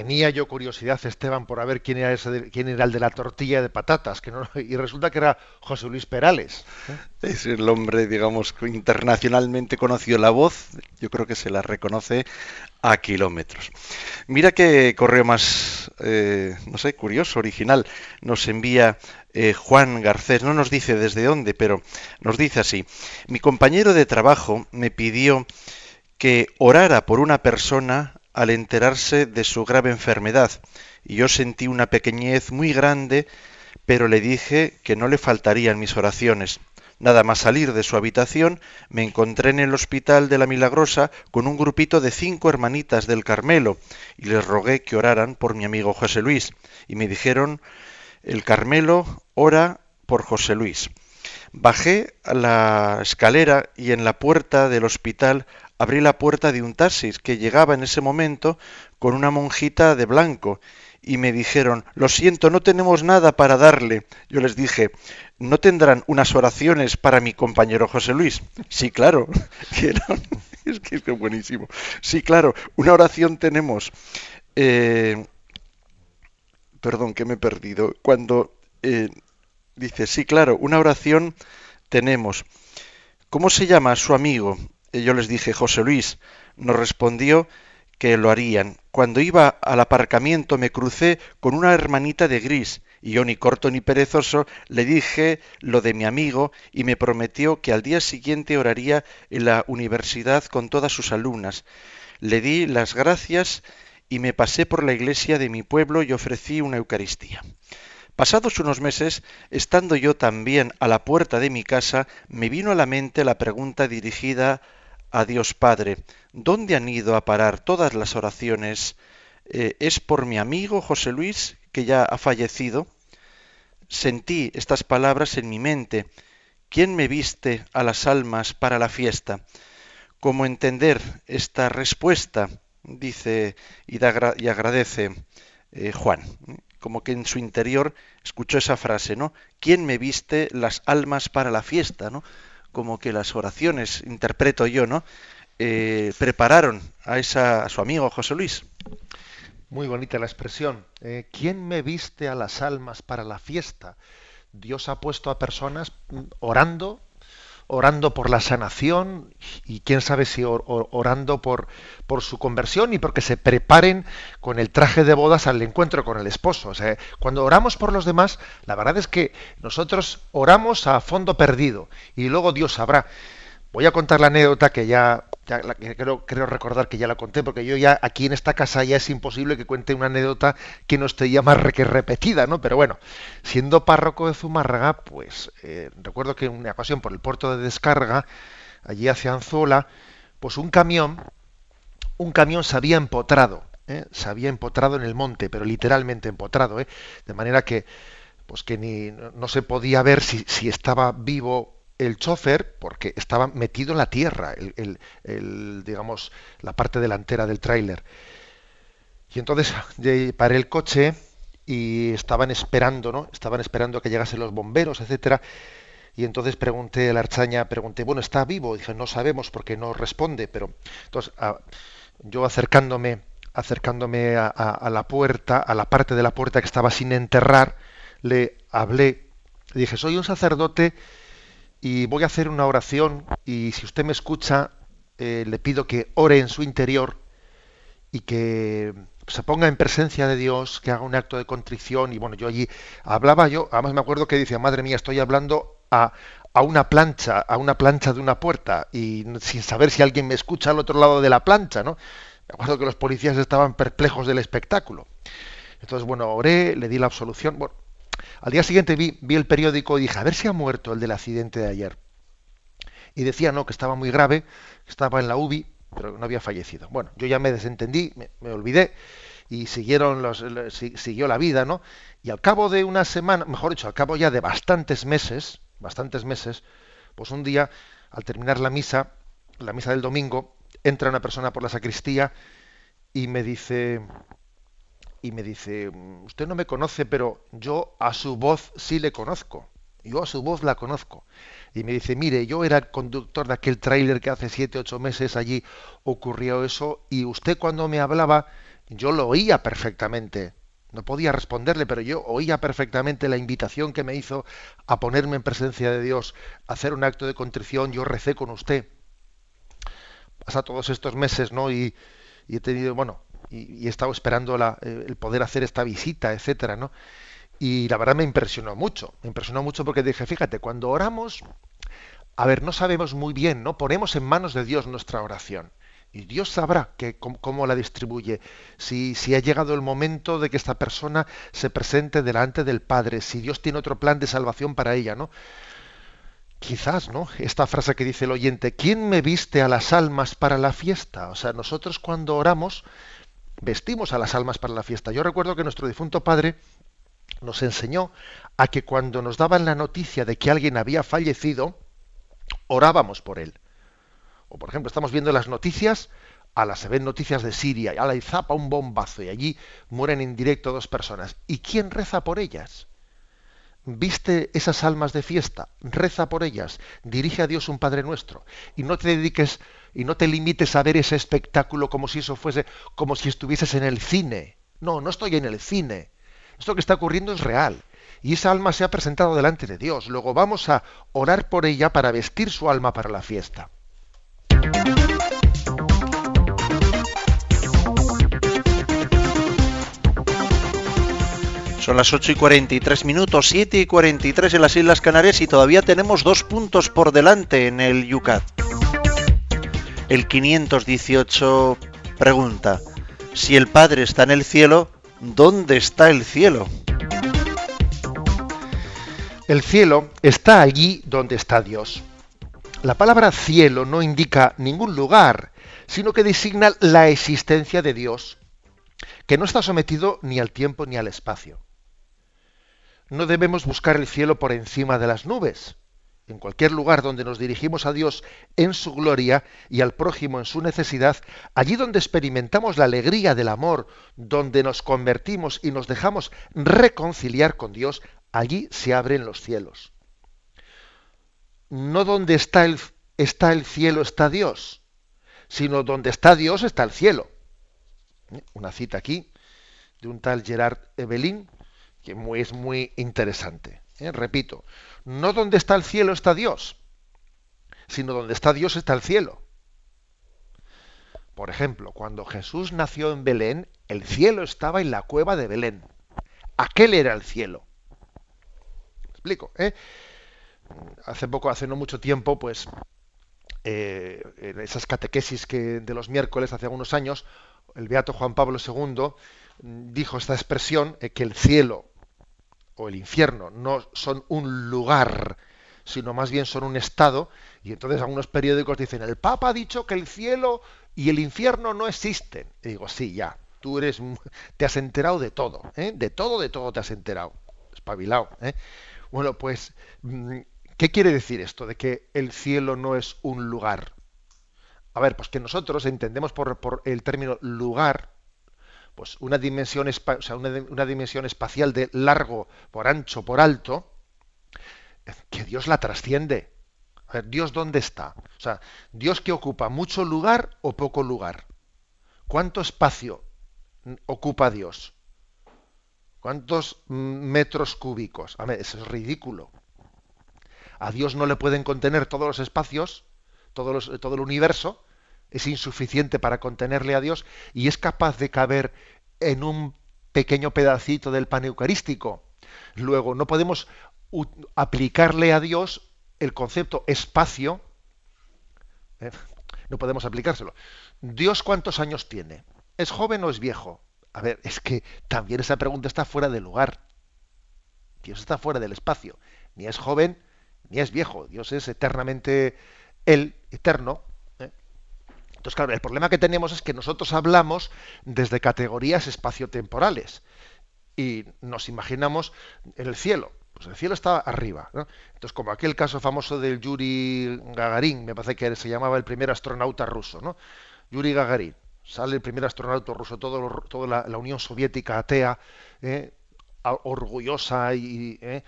Tenía yo curiosidad, Esteban, por ver quién era, ese de- quién era el de la tortilla de patatas, que no, y resulta que era José Luis Perales. ¿eh? Es el hombre, digamos, internacionalmente conocido la voz, yo creo que se la reconoce a kilómetros. Mira qué correo más, eh, no sé, curioso, original, nos envía eh, Juan Garcés, no nos dice desde dónde, pero nos dice así, mi compañero de trabajo me pidió que orara por una persona al enterarse de su grave enfermedad, y yo sentí una pequeñez muy grande, pero le dije que no le faltarían mis oraciones. Nada más salir de su habitación, me encontré en el hospital de la Milagrosa con un grupito de cinco hermanitas del Carmelo, y les rogué que oraran por mi amigo José Luis, y me dijeron, el Carmelo ora por José Luis. Bajé a la escalera y en la puerta del hospital abrí la puerta de un taxi que llegaba en ese momento con una monjita de blanco y me dijeron, lo siento, no tenemos nada para darle. Yo les dije, ¿no tendrán unas oraciones para mi compañero José Luis? Sí, claro. Es que es buenísimo. Sí, claro, una oración tenemos. Eh, perdón, que me he perdido. Cuando eh, dice, sí, claro, una oración tenemos. ¿Cómo se llama su amigo? Yo les dije, José Luis. Nos respondió que lo harían. Cuando iba al aparcamiento me crucé con una hermanita de gris y yo ni corto ni perezoso le dije lo de mi amigo y me prometió que al día siguiente oraría en la universidad con todas sus alumnas. Le di las gracias y me pasé por la iglesia de mi pueblo y ofrecí una Eucaristía. Pasados unos meses, estando yo también a la puerta de mi casa, me vino a la mente la pregunta dirigida a Dios Padre, ¿dónde han ido a parar todas las oraciones? Eh, ¿Es por mi amigo José Luis, que ya ha fallecido? Sentí estas palabras en mi mente. ¿Quién me viste a las almas para la fiesta? ¿Cómo entender esta respuesta? Dice y, da y agradece eh, Juan. Como que en su interior escuchó esa frase, ¿no? ¿Quién me viste las almas para la fiesta? ¿no? Como que las oraciones, interpreto yo, ¿no? Eh, prepararon a, esa, su amigo José Luis. Muy bonita la expresión. eh, ¿Quién me viste a las almas para la fiesta? Dios ha puesto a personas mm, orando, orando por la sanación y quién sabe si or- or- orando por, por su conversión y porque se preparen con el traje de bodas al encuentro con el esposo. O sea, cuando oramos por los demás, la verdad es que nosotros oramos a fondo perdido y luego Dios sabrá. Voy a contar la anécdota que ya, ya la- creo, recordar que ya la conté, porque yo ya aquí en esta casa ya es imposible que cuente una anécdota que no esté ya más que repetida, ¿no? Pero bueno, siendo párroco de Zumárraga, pues eh, recuerdo que en una ocasión por el puerto de descarga, allí hacia Anzola, pues un camión, un camión se había empotrado, ¿eh? se había empotrado en el monte, pero literalmente empotrado, ¿eh? de manera que, pues que ni, no se podía ver si, si estaba vivo el chofer porque estaba metido en la tierra, el, el, digamos, la parte delantera del tráiler. Y entonces paré el coche y estaban esperando, ¿no? Estaban esperando que llegasen los bomberos, etcétera. Y entonces pregunté a la archaña, pregunté, bueno, ¿está vivo? dije, no sabemos porque no responde, pero entonces yo acercándome, acercándome a, la puerta, a la parte de la puerta que estaba sin enterrar, le hablé, le dije, soy un sacerdote y voy a hacer una oración y si usted me escucha, eh, le pido que ore en su interior y que se ponga en presencia de Dios, que haga un acto de contrición y bueno, yo allí hablaba yo, además me acuerdo que decía, madre mía, estoy hablando a, a una plancha, a una plancha de una puerta y sin saber si alguien me escucha al otro lado de la plancha, ¿no? Me acuerdo que los policías estaban perplejos del espectáculo. Entonces, bueno, oré, le di la absolución. Bueno, al día siguiente vi, vi el periódico y dije, a ver si ha muerto el del accidente de ayer. Y decía, no, que estaba muy grave, estaba en la UBI, pero no había fallecido. Bueno, yo ya me desentendí, me, olvidé y siguieron los, siguió la vida, ¿no? Y al cabo de una semana, mejor dicho, al cabo ya de bastantes meses, bastantes meses, pues un día, al terminar la misa, la misa del domingo, entra una persona por la sacristía y me dice, y me dice, usted no me conoce, pero yo a su voz sí le conozco. Yo a su voz la conozco. Y me dice, mire, yo era el conductor de aquel tráiler que hace siete, ocho meses allí ocurrió eso, y usted cuando me hablaba, yo lo oía perfectamente. No podía responderle, pero yo oía perfectamente la invitación que me hizo a ponerme en presencia de Dios, a hacer un acto de contrición, yo recé con usted. Pasa todos estos meses, ¿no? Y, he tenido, bueno, y, he estado esperando eh, el poder hacer esta visita, etcétera, ¿no? Y la verdad me impresionó mucho, me impresionó mucho porque dije, fíjate, cuando oramos, a ver, no sabemos muy bien, ¿no? Ponemos en manos de Dios nuestra oración. Y Dios sabrá que, cómo, la distribuye, si, si ha llegado el momento de que esta persona se presente delante del Padre, si Dios tiene otro plan de salvación para ella, ¿no? Quizás, ¿no? Esta frase que dice el oyente, ¿quién me viste a las almas para la fiesta? O sea, nosotros cuando oramos vestimos a las almas para la fiesta. Yo recuerdo que nuestro difunto padre nos enseñó a que cuando nos daban la noticia de que alguien había fallecido, orábamos por él. O por ejemplo, estamos viendo las noticias, a las se ven noticias de Siria, y a la zapa un bombazo y allí mueren en directo dos personas. ¿Y quién reza por ellas? Viste esas almas de fiesta, reza por ellas, dirige a Dios un Padre nuestro y no te dediques y no te limites a ver ese espectáculo como si eso fuese como si estuvieses en el cine. No, no estoy en el cine. Esto que está ocurriendo es real y esa alma se ha presentado delante de Dios. Luego vamos a orar por ella para vestir su alma para la fiesta. Son las 8 y 43 minutos, 7 y 43 en las Islas Canarias y todavía tenemos dos puntos por delante en el Yucat. El 518 pregunta, si el Padre está en el cielo, ¿dónde está el cielo? El cielo está allí donde está Dios. La palabra cielo no indica ningún lugar, sino que designa la existencia de Dios, que no está sometido ni al tiempo ni al espacio. No debemos buscar el cielo por encima de las nubes. En cualquier lugar donde nos dirigimos a Dios en su gloria y al prójimo en su necesidad, allí donde experimentamos la alegría del amor, donde nos convertimos y nos dejamos reconciliar con Dios, allí se abren los cielos no donde está el, cielo está Dios, sino donde está Dios está el cielo. ¿Eh? Una cita aquí de un tal Gerard Evelyn que es muy interesante. ¿eh? Repito, no donde está el cielo está Dios, sino donde está Dios está el cielo. Por ejemplo, cuando Jesús nació en Belén, el cielo estaba en la cueva de Belén. Aquel era el cielo. ¿Me explico? ¿eh? hace poco, hace no mucho tiempo, pues eh, en esas catequesis que de los miércoles hace algunos años, el beato Juan Pablo II dijo esta expresión eh, que el cielo o el infierno no son un lugar, sino más bien son un estado, y entonces algunos periódicos dicen, el Papa ha dicho que el cielo y el infierno no existen. Y digo, sí, ya, tú eres, te has enterado de todo, ¿eh? de todo, de todo te has enterado, espabilado. ¿eh? Bueno, pues, mm, ¿qué quiere decir esto de que el cielo no es un lugar? A ver, pues que nosotros entendemos por, por el término lugar, pues una dimensión, o sea, una, una dimensión espacial de largo por ancho por alto, que Dios la trasciende. A ver, ¿Dios dónde está? O sea, ¿Dios que ocupa mucho lugar o poco lugar? ¿Cuánto espacio ocupa Dios? ¿Cuántos metros cúbicos? A ver, eso es ridículo. A Dios no le pueden contener todos los espacios, todo, todo el universo, es insuficiente para contenerle a Dios y es capaz de caber en un pequeño pedacito del pan eucarístico. Luego, no podemos aplicarle a Dios el concepto espacio, ¿eh? no podemos aplicárselo. ¿Dios cuántos años tiene? ¿Es joven o es viejo? A ver, es que también esa pregunta está fuera de lugar. Dios está fuera del espacio. Ni es joven ni es viejo. Dios es eternamente Él, eterno. Entonces, claro, el problema que tenemos es que nosotros hablamos desde categorías espaciotemporales y nos imaginamos en el cielo. Pues el cielo está arriba. Entonces, como aquel caso famoso del Yuri Gagarin, me parece que se llamaba el primer astronauta ruso, ¿no? Yuri Gagarin, sale el primer astronauta ruso, todo, toda la, Unión Soviética atea, ¿eh? orgullosa y ¿eh?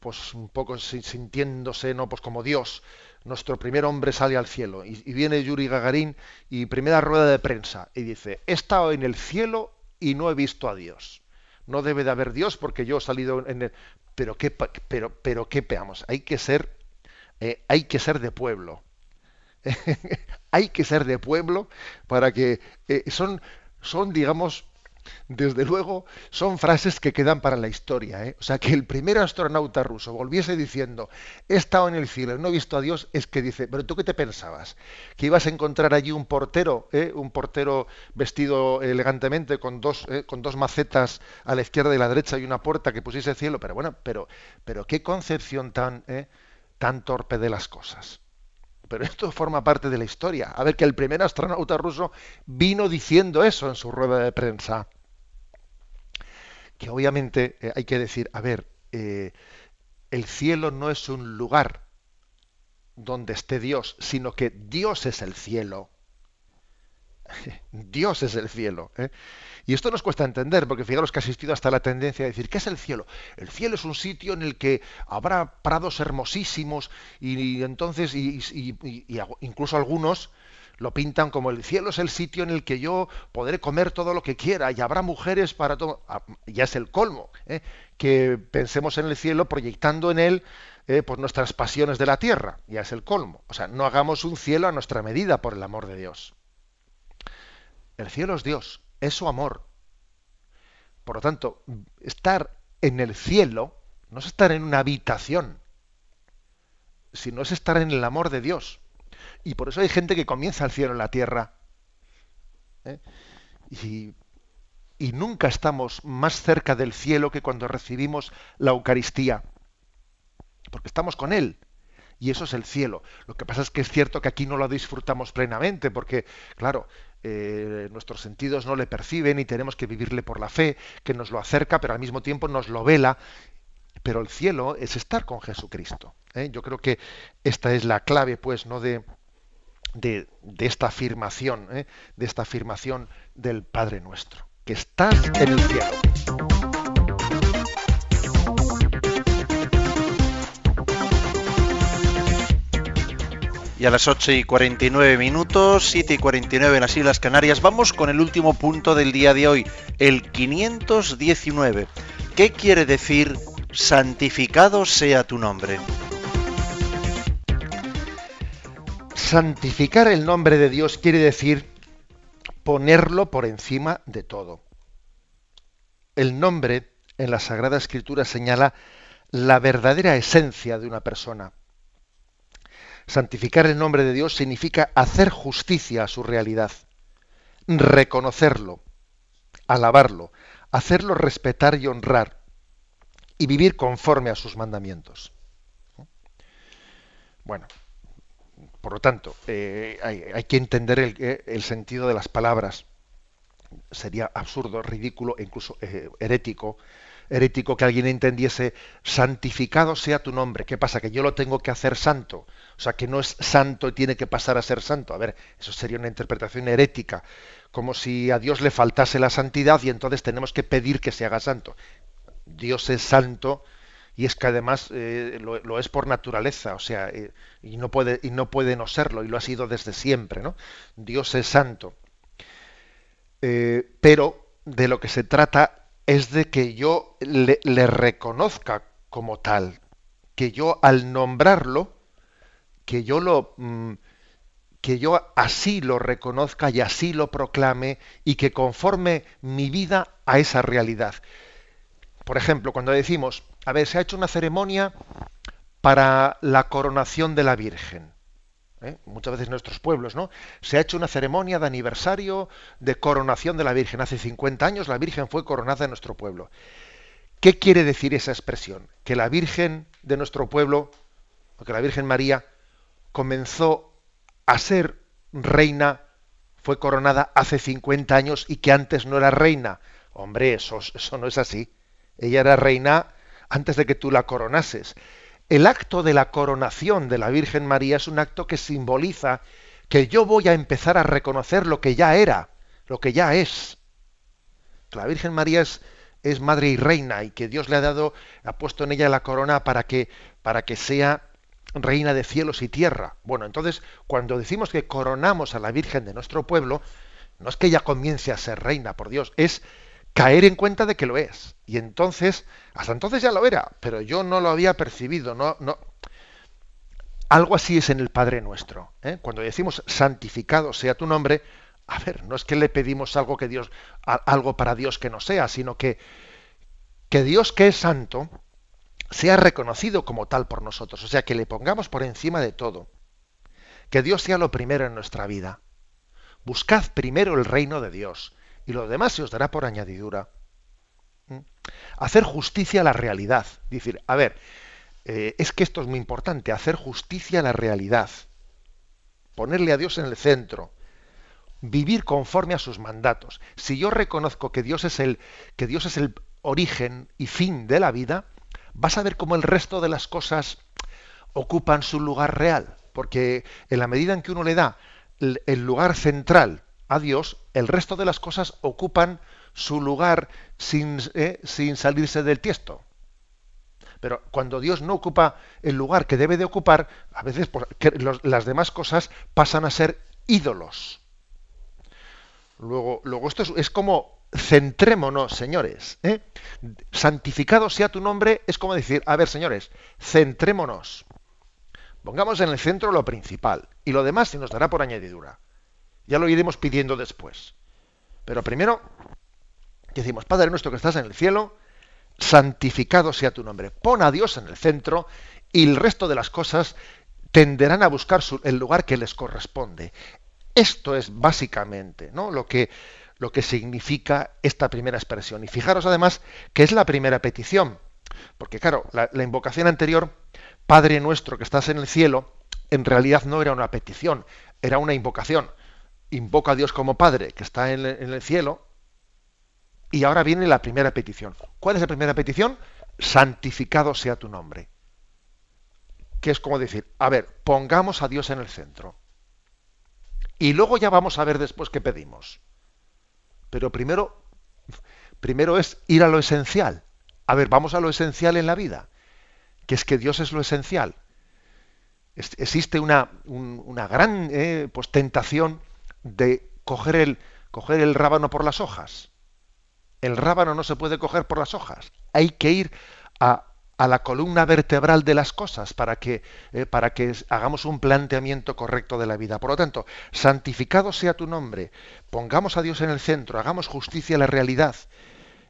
pues un poco sintiéndose no pues como Dios nuestro primer hombre sale al cielo y, viene Yuri Gagarin y primera rueda de prensa y dice he estado en el cielo y no he visto a Dios no debe de haber Dios porque yo he salido en el... Pero qué, pero, pero qué veamos, hay que ser, eh, hay que ser de pueblo. hay que ser de pueblo para que eh, son, son, digamos, desde luego, son frases que quedan para la historia. ¿eh? O sea, que el primer astronauta ruso volviese diciendo, he estado en el cielo, no he visto a Dios, es que dice, pero tú qué te pensabas? Que ibas a encontrar allí un portero, ¿eh? un portero vestido elegantemente con dos, ¿eh? con dos macetas a la izquierda y a la derecha y una puerta que pusiese cielo, pero bueno, pero, pero qué concepción tan, tan torpe de las cosas. Pero esto forma parte de la historia. A ver, que el primer astronauta ruso vino diciendo eso en su rueda de prensa que obviamente eh, hay que decir, a ver, eh, el cielo no es un lugar donde esté Dios, sino que Dios es el cielo. Dios es el cielo. ¿eh? Y esto nos cuesta entender, porque fijaros que ha asistido hasta la tendencia de decir, ¿qué es el cielo? El cielo es un sitio en el que habrá prados hermosísimos y, entonces, y, incluso algunos lo pintan como el cielo es el sitio en el que yo podré comer todo lo que quiera y habrá mujeres para todo. Ah, ya es el colmo, ¿eh? que pensemos en el cielo proyectando en él eh, pues nuestras pasiones de la tierra. Ya es el colmo. O sea, no hagamos un cielo a nuestra medida, por el amor de Dios. El cielo es Dios, es su amor. Por lo tanto, estar en el cielo no es estar en una habitación, sino es estar en el amor de Dios. Y por eso hay gente que comienza el cielo en la tierra. ¿eh? Y, y nunca estamos más cerca del cielo que cuando recibimos la Eucaristía. Porque estamos con Él. Y eso es el cielo. Lo que pasa es que es cierto que aquí no lo disfrutamos plenamente, porque, claro, eh, nuestros sentidos no le perciben y tenemos que vivirle por la fe, que nos lo acerca, pero al mismo tiempo nos lo vela. Pero el cielo es estar con Jesucristo. ¿eh? Yo creo que esta es la clave, pues, no de, de, esta afirmación, ¿eh? de esta afirmación del Padre nuestro, que estás en el cielo. Y a las 8 y 49 minutos, 7 y 49 en las Islas Canarias, vamos con el último punto del día de hoy, el 519. ¿Qué quiere decir santificado sea tu nombre? Santificar el nombre de Dios quiere decir ponerlo por encima de todo. El nombre en la Sagrada Escritura señala la verdadera esencia de una persona. Santificar el nombre de Dios significa hacer justicia a su realidad, reconocerlo, alabarlo, hacerlo respetar y honrar y vivir conforme a sus mandamientos. Bueno, por lo tanto, eh, hay, que entender eh, el, sentido de las palabras. sería absurdo, ridículo e incluso eh, herético, herético que alguien entendiese santificado sea tu nombre. ¿Qué pasa? Que yo lo tengo que hacer santo. O sea, que no es santo y tiene que pasar a ser santo. A ver, eso sería una interpretación herética, como si a Dios le faltase la santidad y entonces tenemos que pedir que se haga santo. Dios es santo y es que además eh, lo, es por naturaleza, o sea, eh, y no puede y no puede no serlo y lo ha sido desde siempre, ¿no? Dios es santo. Eh, pero de lo que se trata es de que yo le, reconozca como tal, que yo al nombrarlo, que yo lo mm, que yo así lo reconozca y así lo proclame y que conforme mi vida a esa realidad. Por ejemplo, cuando decimos, a ver, se ha hecho una ceremonia para la coronación de la Virgen. ¿Eh? muchas veces en nuestros pueblos, ¿no? Se ha hecho una ceremonia de aniversario de coronación de la Virgen. Hace 50 años la Virgen fue coronada en nuestro pueblo. ¿Qué quiere decir esa expresión? Que la Virgen de nuestro pueblo, o que la Virgen María, comenzó a ser reina, fue coronada hace 50 años y que antes no era reina. Hombre, eso, eso no es así. Ella era reina antes de que tú la coronases. El acto de la coronación de la Virgen María es un acto que simboliza que yo voy a empezar a reconocer lo que ya era, lo que ya es. La Virgen María es, madre y reina y que Dios le ha dado, ha puesto en ella la corona para que, para que sea reina de cielos y tierra. Bueno, entonces, cuando decimos que coronamos a la Virgen de nuestro pueblo, no es que ella comience a ser reina, por Dios, es caer en cuenta de que lo es. Y entonces, hasta entonces ya lo era, pero yo no lo había percibido, no, no. Algo así es en el Padre nuestro. ¿eh? Cuando decimos santificado sea tu nombre, a ver, no es que le pedimos algo que Dios, algo para Dios que no sea, sino que, que Dios que es santo sea reconocido como tal por nosotros, o sea, que le pongamos por encima de todo. Que Dios sea lo primero en nuestra vida. Buscad primero el reino de Dios y lo demás se os dará por añadidura. ¿Mm? Hacer justicia a la realidad. Decir, a ver, eh, es que esto es muy importante, hacer justicia a la realidad. Ponerle a Dios en el centro. Vivir conforme a sus mandatos. Si yo reconozco que Dios es el, que Dios es el origen y fin de la vida, vas a ver cómo el resto de las cosas ocupan su lugar real. Porque en la medida en que uno le da el lugar central a Dios, el resto de las cosas ocupan su lugar sin, eh, sin salirse del tiesto. Pero cuando Dios no ocupa el lugar que debe de ocupar, a veces pues, las demás cosas pasan a ser ídolos. Luego, esto es, como centrémonos, señores. ¿eh? Santificado sea tu nombre es como decir, a ver, señores, centrémonos. Pongamos en el centro lo principal y lo demás se nos dará por añadidura. Ya lo iremos pidiendo después. Pero primero decimos, Padre nuestro que estás en el cielo, santificado sea tu nombre. Pon a Dios en el centro y el resto de las cosas tenderán a buscar el lugar que les corresponde. Esto es básicamente ¿no? lo, que, lo que significa esta primera expresión. Y fijaros además que es la primera petición. Porque claro, la invocación anterior, Padre nuestro que estás en el cielo, en realidad no era una petición, era una invocación invoca a Dios como Padre, que está en el, cielo, y ahora viene la primera petición. ¿Cuál es la primera petición? Santificado sea tu nombre. Que es como decir, a ver, pongamos a Dios en el centro. Y luego ya vamos a ver después qué pedimos. Pero primero, primero es ir a lo esencial. A ver, vamos a lo esencial en la vida, que es que Dios es lo esencial. existe una, una gran eh, pues, tentación de coger el, coger el rábano por las hojas. El rábano no se puede coger por las hojas. Hay que ir a, a la columna vertebral de las cosas para que, eh, para que hagamos un planteamiento correcto de la vida. Por lo tanto, santificado sea tu nombre, pongamos a Dios en el centro, hagamos justicia a la realidad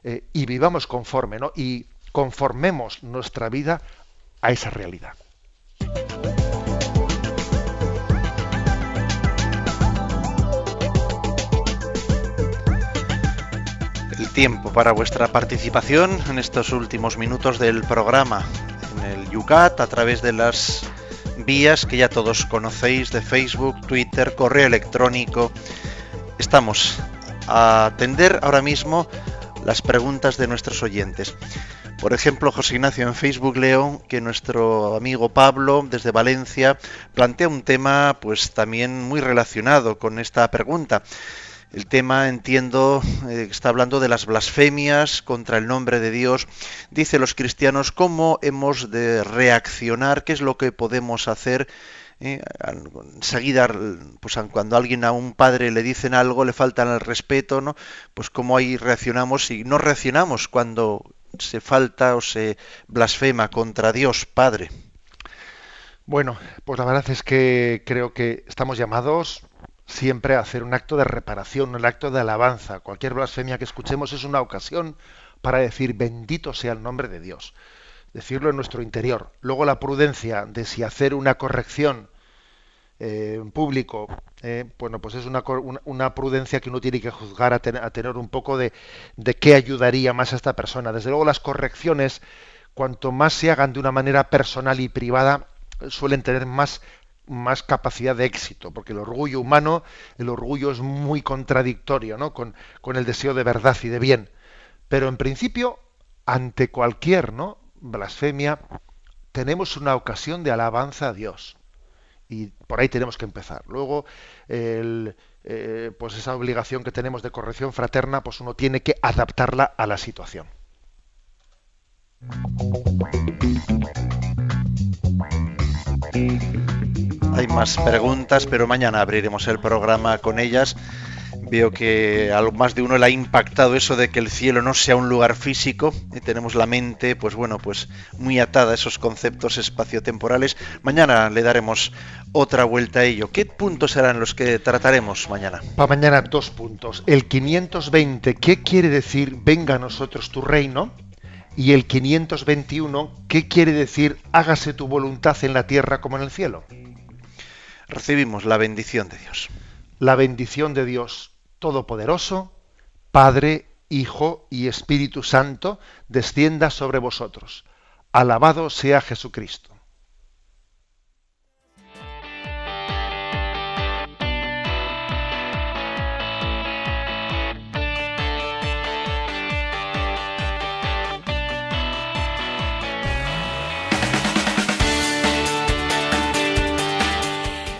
eh, y vivamos conforme, ¿no? Y conformemos nuestra vida a esa realidad. Tiempo para vuestra participación en estos últimos minutos del programa en el Yucat a través de las vías que ya todos conocéis de Facebook, Twitter, correo electrónico. Estamos a atender ahora mismo las preguntas de nuestros oyentes. Por ejemplo, José Ignacio en Facebook leo que nuestro amigo Pablo desde Valencia plantea un tema pues también muy relacionado con esta pregunta. El tema, entiendo, eh, está hablando de las blasfemias contra el nombre de Dios. Dice los cristianos cómo hemos de reaccionar, qué es lo que podemos hacer. Eh, enseguida, pues cuando alguien a un padre le dicen algo, le faltan el respeto, ¿no? Pues cómo ahí reaccionamos y no reaccionamos cuando se falta o se blasfema contra Dios Padre. Bueno, pues la verdad es que creo que estamos llamados siempre hacer un acto de reparación, un acto de alabanza. Cualquier blasfemia que escuchemos es una ocasión para decir bendito sea el nombre de Dios. Decirlo en nuestro interior. Luego la prudencia de si hacer una corrección eh, en público, eh, bueno, pues es una, una, prudencia que uno tiene que juzgar a, tener un poco de, de qué ayudaría más a esta persona. Desde luego las correcciones, cuanto más se hagan de una manera personal y privada, suelen tener más más capacidad de éxito, porque el orgullo humano, el orgullo es muy contradictorio ¿no? con, con el deseo de verdad y de bien. Pero en principio, ante cualquier ¿no? blasfemia, tenemos una ocasión de alabanza a Dios. Y por ahí tenemos que empezar. Luego, eh, pues esa obligación que tenemos de corrección fraterna, pues uno tiene que adaptarla a la situación. Hay más preguntas, pero mañana abriremos el programa con ellas. Veo que a más de uno le ha impactado eso de que el cielo no sea un lugar físico y tenemos la mente, pues bueno, pues muy atada a esos conceptos espaciotemporales. Mañana le daremos otra vuelta a ello. ¿Qué puntos serán los que trataremos mañana? Para mañana dos puntos. El 520, ¿qué quiere decir venga a nosotros tu reino? Y el 521, ¿qué quiere decir hágase tu voluntad en la tierra como en el cielo? Recibimos la bendición de Dios. La bendición de Dios Todopoderoso, Padre, Hijo y Espíritu Santo, descienda sobre vosotros. Alabado sea Jesucristo.